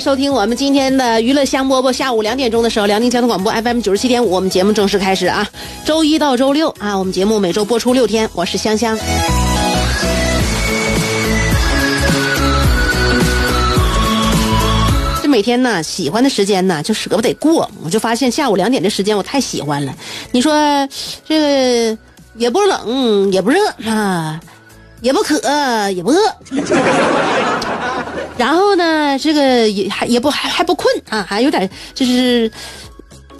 收听我们今天的娱乐香饽饽。下午两点钟的时候，辽宁交通广播 FM 九十七点五，我们节目正式开始啊！周一到周六啊，我们节目每周播出六天。我是香香。这每天呢，喜欢的时间呢，就舍不得过。我就发现下午两点的时间，我太喜欢了。你说这个也不冷也不热啊，也不渴也不饿。然后呢，这个也还也不还还不困啊，还有点就是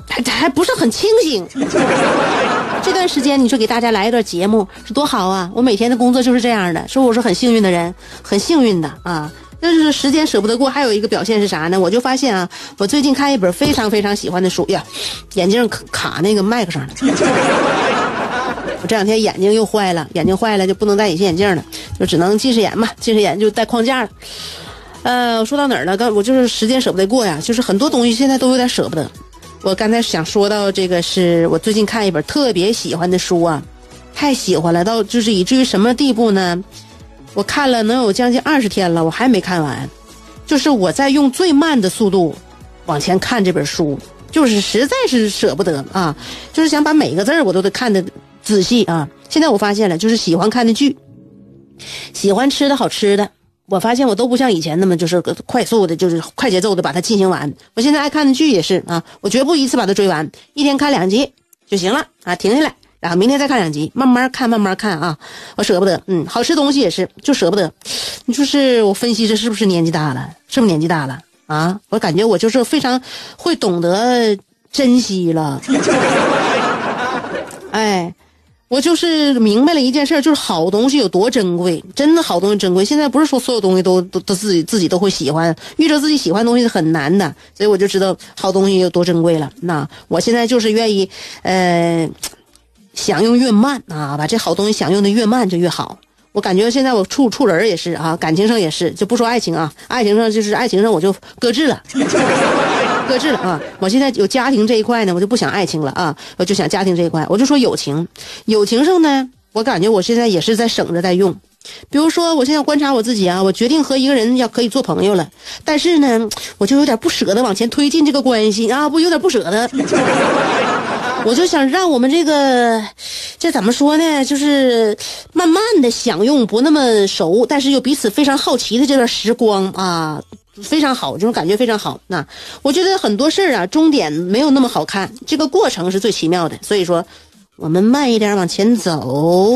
还还不是很清醒。这段时间你说给大家来一段节目是多好啊！我每天的工作就是这样的，说我是很幸运的人，很幸运的啊。但是时间舍不得过，还有一个表现是啥呢？我就发现啊，我最近看一本非常非常喜欢的书呀，眼镜卡卡那个麦克上了。我这两天眼睛又坏了，眼睛坏了就不能戴隐形眼镜了，就只能近视眼嘛，近视眼就戴框架了。呃，说到哪儿了？刚我就是时间舍不得过呀，就是很多东西现在都有点舍不得。我刚才想说到这个，是我最近看一本特别喜欢的书啊，太喜欢了，到就是以至于什么地步呢？我看了能有将近二十天了，我还没看完。就是我在用最慢的速度往前看这本书，就是实在是舍不得啊，就是想把每个字我都得看的仔细啊。现在我发现了，就是喜欢看的剧，喜欢吃的好吃的。我发现我都不像以前那么就是快速的，就是快节奏的把它进行完。我现在爱看的剧也是啊，我绝不一次把它追完，一天看两集就行了啊，停下来，然后明天再看两集，慢慢看，慢慢看啊，我舍不得。嗯，好吃东西也是，就舍不得。你说是我分析这是不是年纪大了？是不是年纪大了啊？我感觉我就是非常会懂得珍惜了。哎。我就是明白了一件事，就是好东西有多珍贵，真的好东西珍贵。现在不是说所有东西都都都自己自己都会喜欢，遇着自己喜欢的东西是很难的，所以我就知道好东西有多珍贵了。那我现在就是愿意，呃，享用越慢啊，把这好东西享用的越慢就越好。我感觉现在我处处人也是啊，感情上也是，就不说爱情啊，爱情上就是爱情上我就搁置了。搁置了啊！我现在有家庭这一块呢，我就不想爱情了啊，我就想家庭这一块。我就说友情，友情上呢，我感觉我现在也是在省着在用。比如说，我现在观察我自己啊，我决定和一个人要可以做朋友了，但是呢，我就有点不舍得往前推进这个关系啊，不有点不舍得。我就想让我们这个，这怎么说呢？就是慢慢的享用不那么熟，但是又彼此非常好奇的这段时光啊。非常好，这种感觉非常好。那我觉得很多事儿啊，终点没有那么好看，这个过程是最奇妙的。所以说，我们慢一点往前走。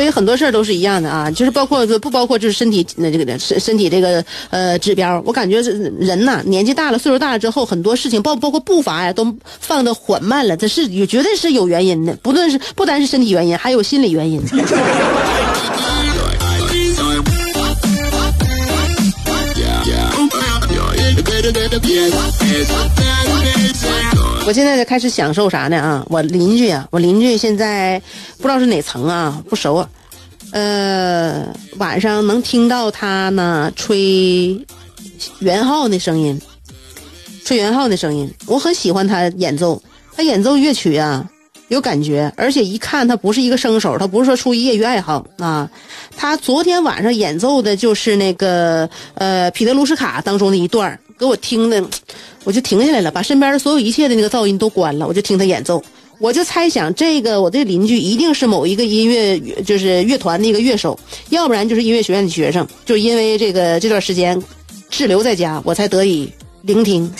所以很多事儿都是一样的啊，就是包括不包括就是身体那这个身身体这个呃指标，我感觉人呐年纪大了，岁数大了之后，很多事情包包括步伐呀都放的缓慢了，这是也绝对是有原因的，不论是不单是身体原因，还有心理原因。我现在就开始享受啥呢啊？我邻居啊，我邻居现在不知道是哪层啊，不熟。呃，晚上能听到他呢吹圆号的声音，吹圆号的声音，我很喜欢他演奏。他演奏乐曲啊，有感觉，而且一看他不是一个生手，他不是说出于业余爱好啊。他昨天晚上演奏的就是那个呃《彼得卢什卡》当中的一段给我听的。我就停下来了，把身边的所有一切的那个噪音都关了，我就听他演奏。我就猜想，这个我这邻居一定是某一个音乐，就是乐团的一个乐手，要不然就是音乐学院的学生。就因为这个这段时间滞留在家，我才得以聆听。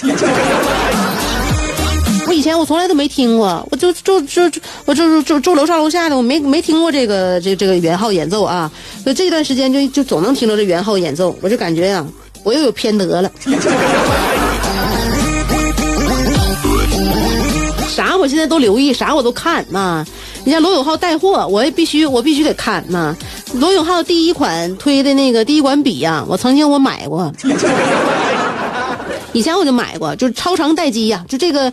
我以前我从来都没听过，我就就就我就住住楼上楼下的，我没没听过这个这这个元号演奏啊。所以这段时间就就总能听到这元号演奏，我就感觉呀，我又有偏德了。现在都留意，啥我都看呐。你像罗永浩带货，我也必须我必须得看呐。罗永浩第一款推的那个第一款笔呀，我曾经我买过，以前我就买过，就是超长待机呀，就这个。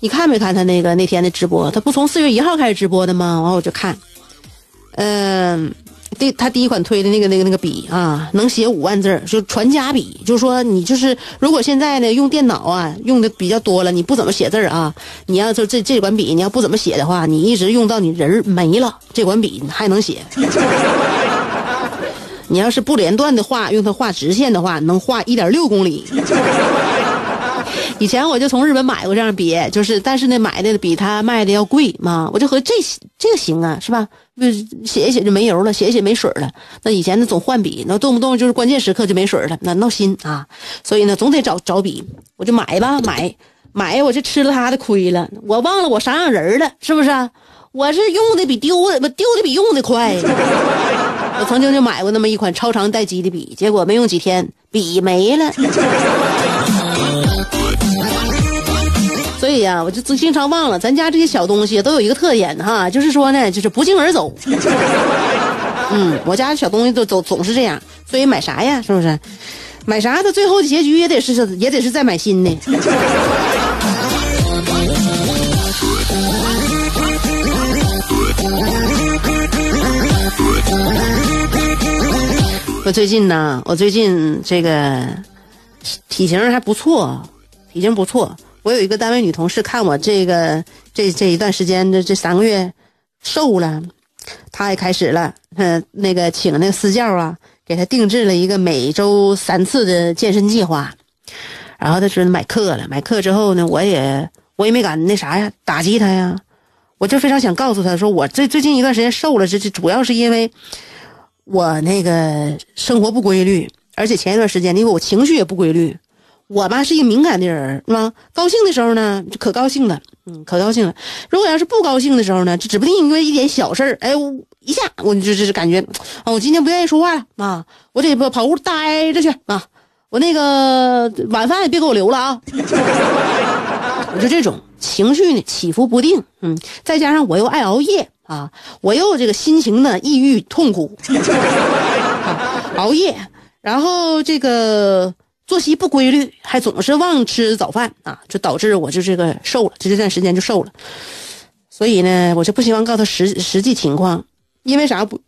你看没看他那个那天的直播？他不从四月一号开始直播的吗？完我就看，嗯，第他第一款推的那个那个那个笔啊，能写五万字就传家笔。就是说你就是如果现在呢用电脑啊用的比较多了，你不怎么写字啊，你要就这这管笔你要不怎么写的话，你一直用到你人没了，这管笔还能写。你要是不连断的画，用它画直线的话，能画一点六公里。以前我就从日本买过这样笔，就是但是呢，买的比他卖的要贵嘛。我就和这这个行啊，是吧？写一写就没油了，写一写没水了。那以前呢总换笔，那动不动就是关键时刻就没水了，那闹心啊。所以呢，总得找找笔，我就买吧，买买，我就吃了他的亏了。我忘了我啥样人了，是不是？我是用的比丢的不丢的比用的快。我曾经就买过那么一款超长待机的笔，结果没用几天，笔没了。对呀，我就经常忘了，咱家这些小东西都有一个特点哈，就是说呢，就是不胫而走。嗯，我家小东西都总总是这样，所以买啥呀？是不是？买啥？它最后的结局也得是也得是再买新的。我最近呢，我最近这个体型还不错，体型不错。我有一个单位女同事，看我这个这这一段时间的这三个月瘦了，她也开始了，嗯，那个请那个私教啊，给她定制了一个每周三次的健身计划，然后她说买课了，买课之后呢，我也我也没敢那啥呀，打击她呀，我就非常想告诉她说，我最最近一段时间瘦了，这这主要是因为我那个生活不规律，而且前一段时间因为我情绪也不规律。我吧是一个敏感的人，是吧？高兴的时候呢，就可高兴了，嗯，可高兴了。如果要是不高兴的时候呢，就指不定因为一点小事儿，哎，一下我就就是感觉，啊，我今天不愿意说话了啊，我得不跑屋待着去啊，我那个晚饭也别给我留了啊。我 就这种情绪呢起伏不定，嗯，再加上我又爱熬夜啊，我又这个心情呢抑郁痛苦，熬夜，然后这个。作息不规律，还总是忘吃早饭啊，就导致我就这个瘦了，就这段时间就瘦了。所以呢，我就不希望告诉他实实际情况，因为啥不？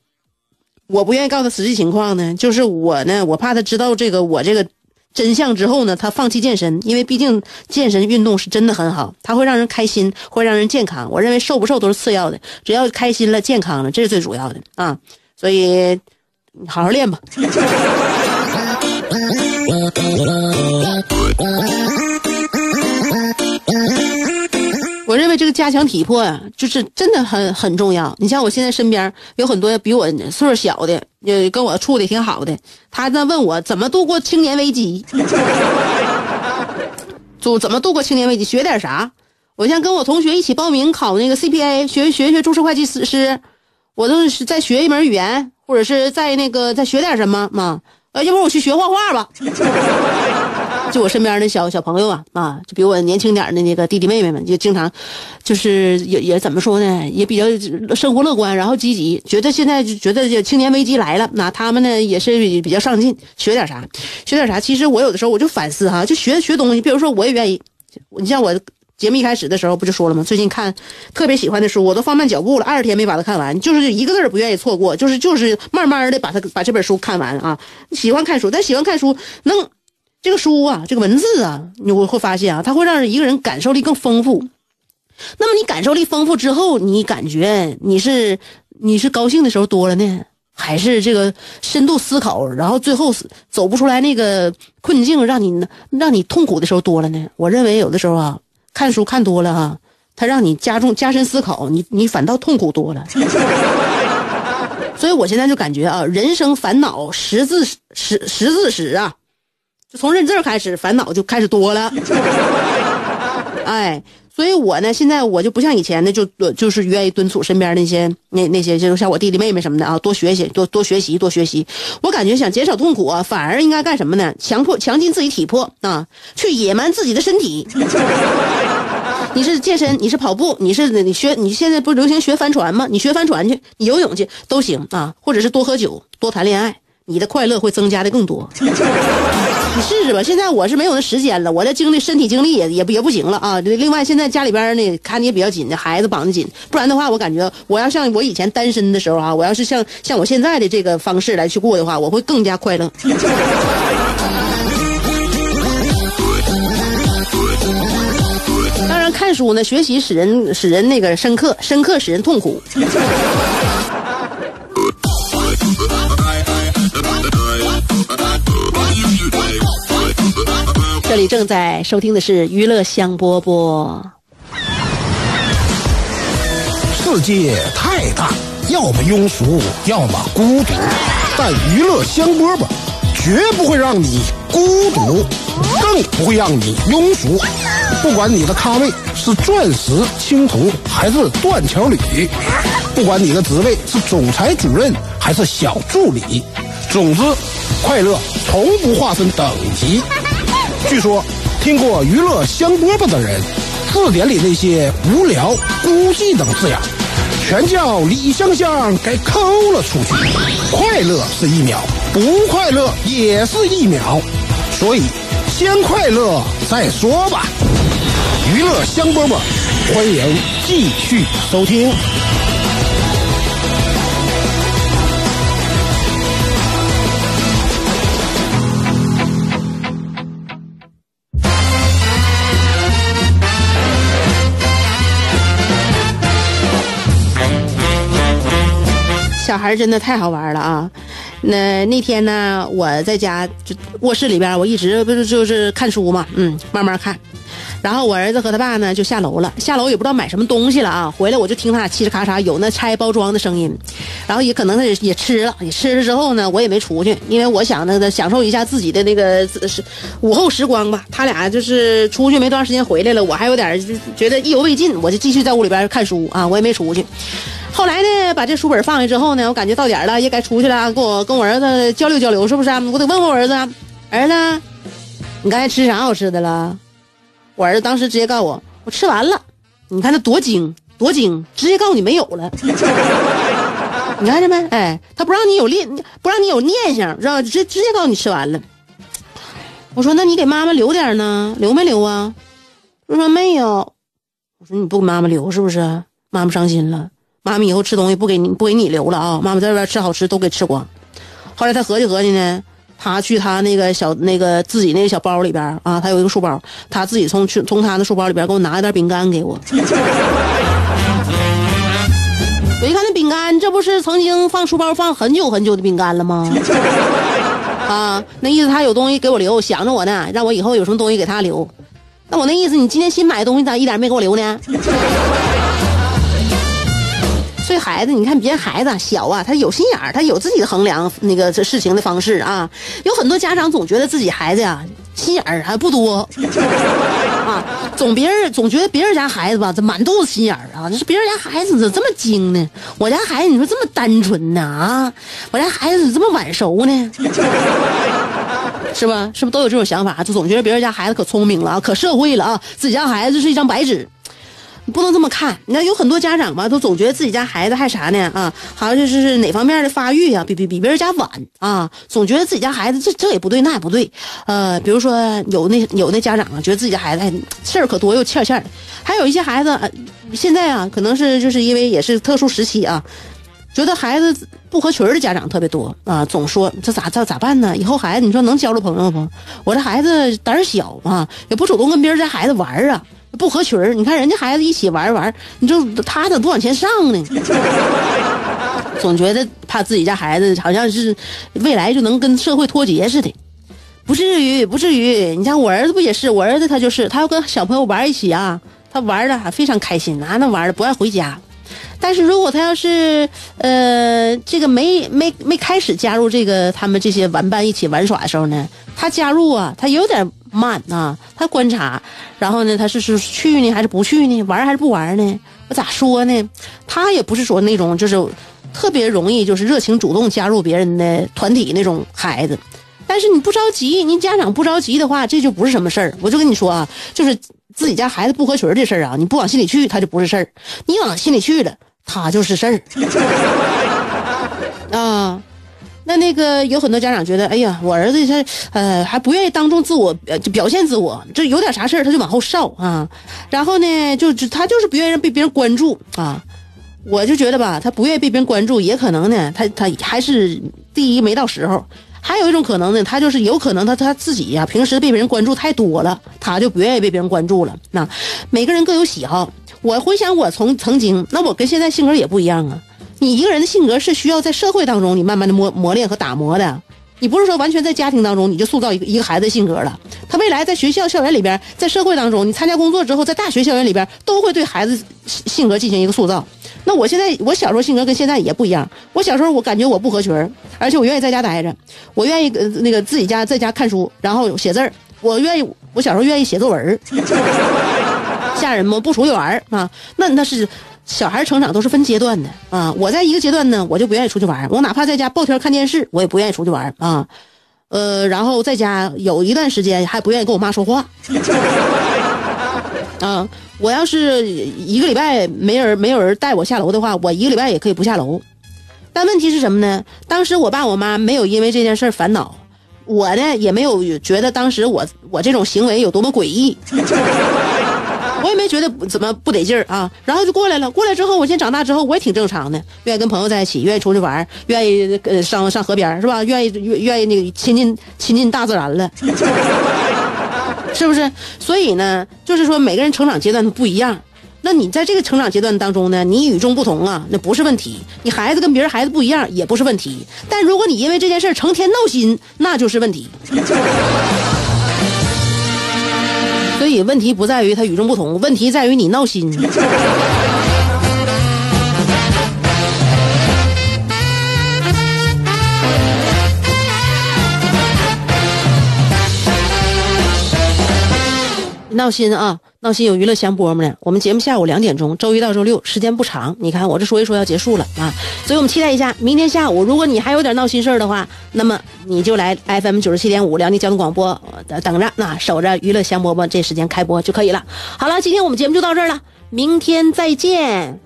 我不愿意告诉他实际情况呢，就是我呢，我怕他知道这个我这个真相之后呢，他放弃健身，因为毕竟健身运动是真的很好，它会让人开心，会让人健康。我认为瘦不瘦都是次要的，只要开心了、健康了，这是最主要的啊。所以，好好练吧。我认为这个加强体魄呀，就是真的很很重要。你像我现在身边有很多比我岁数小的，也跟我处的挺好的，他在问我怎么度过青年危机，就怎么度过青年危机，学点啥？我像跟我同学一起报名考那个 CPA，学学学注册会计师，我都是在学一门语言，或者是在那个再学点什么嘛。呃，要不我去学画画吧？就我身边的小小朋友啊，啊，就比我年轻点的那个弟弟妹妹们，就经常，就是也也怎么说呢，也比较生活乐观，然后积极，觉得现在就觉得这青年危机来了，那他们呢也是比较上进，学点啥，学点啥。其实我有的时候我就反思哈，就学学东西，比如说我也愿意，你像我。节目一开始的时候不就说了吗？最近看特别喜欢的书，我都放慢脚步了，二十天没把它看完，就是一个字儿不愿意错过，就是就是慢慢的把它把这本书看完啊。喜欢看书，但喜欢看书能这个书啊，这个文字啊，你会发现啊，它会让一个人感受力更丰富。那么你感受力丰富之后，你感觉你是你是高兴的时候多了呢，还是这个深度思考，然后最后走不出来那个困境，让你让你痛苦的时候多了呢？我认为有的时候啊。看书看多了哈，他让你加重加深思考，你你反倒痛苦多了。所以我现在就感觉啊，人生烦恼十字十十字时啊，就从认字儿开始，烦恼就开始多了。哎，所以我呢，现在我就不像以前的，就就是愿意敦促身边那些那那些，就像我弟弟妹妹什么的啊，多学习，多多学习，多学习。我感觉想减少痛苦啊，反而应该干什么呢？强迫强劲自己体魄啊，去野蛮自己的身体。你是健身，你是跑步，你是你学，你现在不流行学帆船吗？你学帆船去，你游泳去都行啊，或者是多喝酒，多谈恋爱，你的快乐会增加的更多。你试试吧，现在我是没有那时间了，我的精力、身体精力也也不也不行了啊。另外，现在家里边呢看的也比较紧的，孩子绑得紧，不然的话，我感觉我要像我以前单身的时候啊，我要是像像我现在的这个方式来去过的话，我会更加快乐。当然，看书呢，学习使人使人那个深刻，深刻使人痛苦。这里正在收听的是娱乐香饽饽。世界太大，要么庸俗，要么孤独，但娱乐香饽饽绝不会让你孤独，更不会让你庸俗。不管你的咖位是钻石、青铜还是断桥铝，不管你的职位是总裁、主任还是小助理，总之，快乐从不划分等级。据说，听过娱乐香饽饽的人，字典里那些无聊、孤寂等字眼，全叫李香香给抠了出去。快乐是一秒，不快乐也是一秒，所以先快乐再说吧。娱乐香饽饽，欢迎继续收听。小孩真的太好玩了啊！那那天呢，我在家就卧室里边，我一直不是就是看书嘛，嗯，慢慢看。然后我儿子和他爸呢就下楼了，下楼也不知道买什么东西了啊。回来我就听他俩嘁哩咔嚓有那拆包装的声音，然后也可能他也也吃了，也吃了之后呢，我也没出去，因为我想那个享受一下自己的那个是午后时光吧。他俩就是出去没多长时间回来了，我还有点觉得意犹未尽，我就继续在屋里边看书啊，我也没出去。后来呢，把这书本放下之后呢，我感觉到点了，也该出去了，跟我跟我儿子交流交流，是不是？啊我得问问我儿子，儿子，你刚才吃啥好吃的了？我儿子当时直接告诉我，我吃完了。你看他多精，多精，直接告诉你没有了。你看见没？哎，他不让你有念，不让你有念想，知道直直接告诉你吃完了。我说，那你给妈妈留点呢？留没留啊？他说没有。我说你不给妈妈留是不是？妈妈伤心了。妈妈以后吃东西不给你不给你留了啊！妈妈在外边吃好吃都给吃光。后来他合计合计呢，他去他那个小那个自己那个小包里边啊，他有一个书包，他自己从去从他的书包里边给我拿一袋饼干给我。我一看那饼干，这不是曾经放书包放很久很久的饼干了吗？啊，那意思他有东西给我留，想着我呢，让我以后有什么东西给他留。那我那意思，你今天新买的东西咋一点没给我留呢？这孩子，你看别人孩子小啊，他有心眼儿，他有自己的衡量那个这事情的方式啊。有很多家长总觉得自己孩子呀心眼儿还不多 啊，总别人总觉得别人家孩子吧，这满肚子心眼儿啊。这是别人家孩子怎么这么精呢？我家孩子你说这么单纯呢啊？我家孩子怎么这么晚熟呢？是吧？是不是都有这种想法？就总觉得别人家孩子可聪明了啊，可社会了啊，自己家孩子是一张白纸。你不能这么看，你看有很多家长吧，都总觉得自己家孩子还啥呢啊？好像就是是哪方面的发育呀，比比比别人家晚啊，总觉得自己家孩子这这也不对，那也不对。呃，比如说有那有那家长啊，觉得自己家孩子哎事儿可多又欠欠的，还有一些孩子现在啊，可能是就是因为也是特殊时期啊，觉得孩子不合群的家长特别多啊，总说这咋咋咋办呢？以后孩子你说能交着朋友不？我这孩子胆小啊，也不主动跟别人家孩子玩啊。不合群，你看人家孩子一起玩玩，你就他怎么不往前上呢？总觉得怕自己家孩子好像是未来就能跟社会脱节似的，不至于，不至于。你像我儿子不也是？我儿子他就是，他要跟小朋友玩一起啊，他玩的还非常开心啊，那玩的不爱回家。但是如果他要是呃这个没没没开始加入这个他们这些玩伴一起玩耍的时候呢，他加入啊，他有点慢啊，他观察，然后呢，他是是去呢还是不去呢？玩还是不玩呢？我咋说呢？他也不是说那种就是特别容易就是热情主动加入别人的团体那种孩子。但是你不着急，您家长不着急的话，这就不是什么事儿。我就跟你说啊，就是自己家孩子不合群这事儿啊，你不往心里去，他就不是事儿；你往心里去了，他就是事儿。啊，那那个有很多家长觉得，哎呀，我儿子他呃还不愿意当众自我呃就表现自我，这有点啥事儿他就往后稍啊，然后呢，就他就是不愿意被别人关注啊。我就觉得吧，他不愿意被别人关注，也可能呢，他他还是第一没到时候。还有一种可能呢，他就是有可能他他自己呀，平时被别人关注太多了，他就不愿意被别人关注了。那每个人各有喜好。我回想我从曾经，那我跟现在性格也不一样啊。你一个人的性格是需要在社会当中你慢慢的磨磨练和打磨的，你不是说完全在家庭当中你就塑造一个一个孩子性格了。他未来在学校校园里边，在社会当中，你参加工作之后，在大学校园里边，都会对孩子性格进行一个塑造。那我现在我小时候性格跟现在也不一样。我小时候我感觉我不合群而且我愿意在家待着，我愿意那个自己家在家看书，然后写字儿。我愿意，我小时候愿意写作文吓人吗？不出去玩啊？那那是小孩成长都是分阶段的啊。我在一个阶段呢，我就不愿意出去玩我哪怕在家抱天看电视，我也不愿意出去玩啊。呃，然后在家有一段时间还不愿意跟我妈说话。啊，我要是一个礼拜没人没有人带我下楼的话，我一个礼拜也可以不下楼。但问题是什么呢？当时我爸我妈没有因为这件事烦恼，我呢也没有觉得当时我我这种行为有多么诡异，我也没觉得怎么不得劲儿啊。然后就过来了，过来之后，我现在长大之后我也挺正常的，愿意跟朋友在一起，愿意出去玩，愿意呃上上河边是吧？愿意愿愿意那个亲近亲近大自然了。是不是？所以呢，就是说每个人成长阶段都不一样。那你在这个成长阶段当中呢，你与众不同啊，那不是问题。你孩子跟别人孩子不一样，也不是问题。但如果你因为这件事成天闹心，那就是问题。所以问题不在于他与众不同，问题在于你闹心。闹心啊！闹心有娱乐香饽饽呢。我们节目下午两点钟，周一到周六时间不长。你看我这说一说要结束了啊，所以我们期待一下明天下午，如果你还有点闹心事儿的话，那么你就来 FM 九十七点五辽宁交通广播等着，那守着娱乐香饽饽这时间开播就可以了。好了，今天我们节目就到这儿了，明天再见。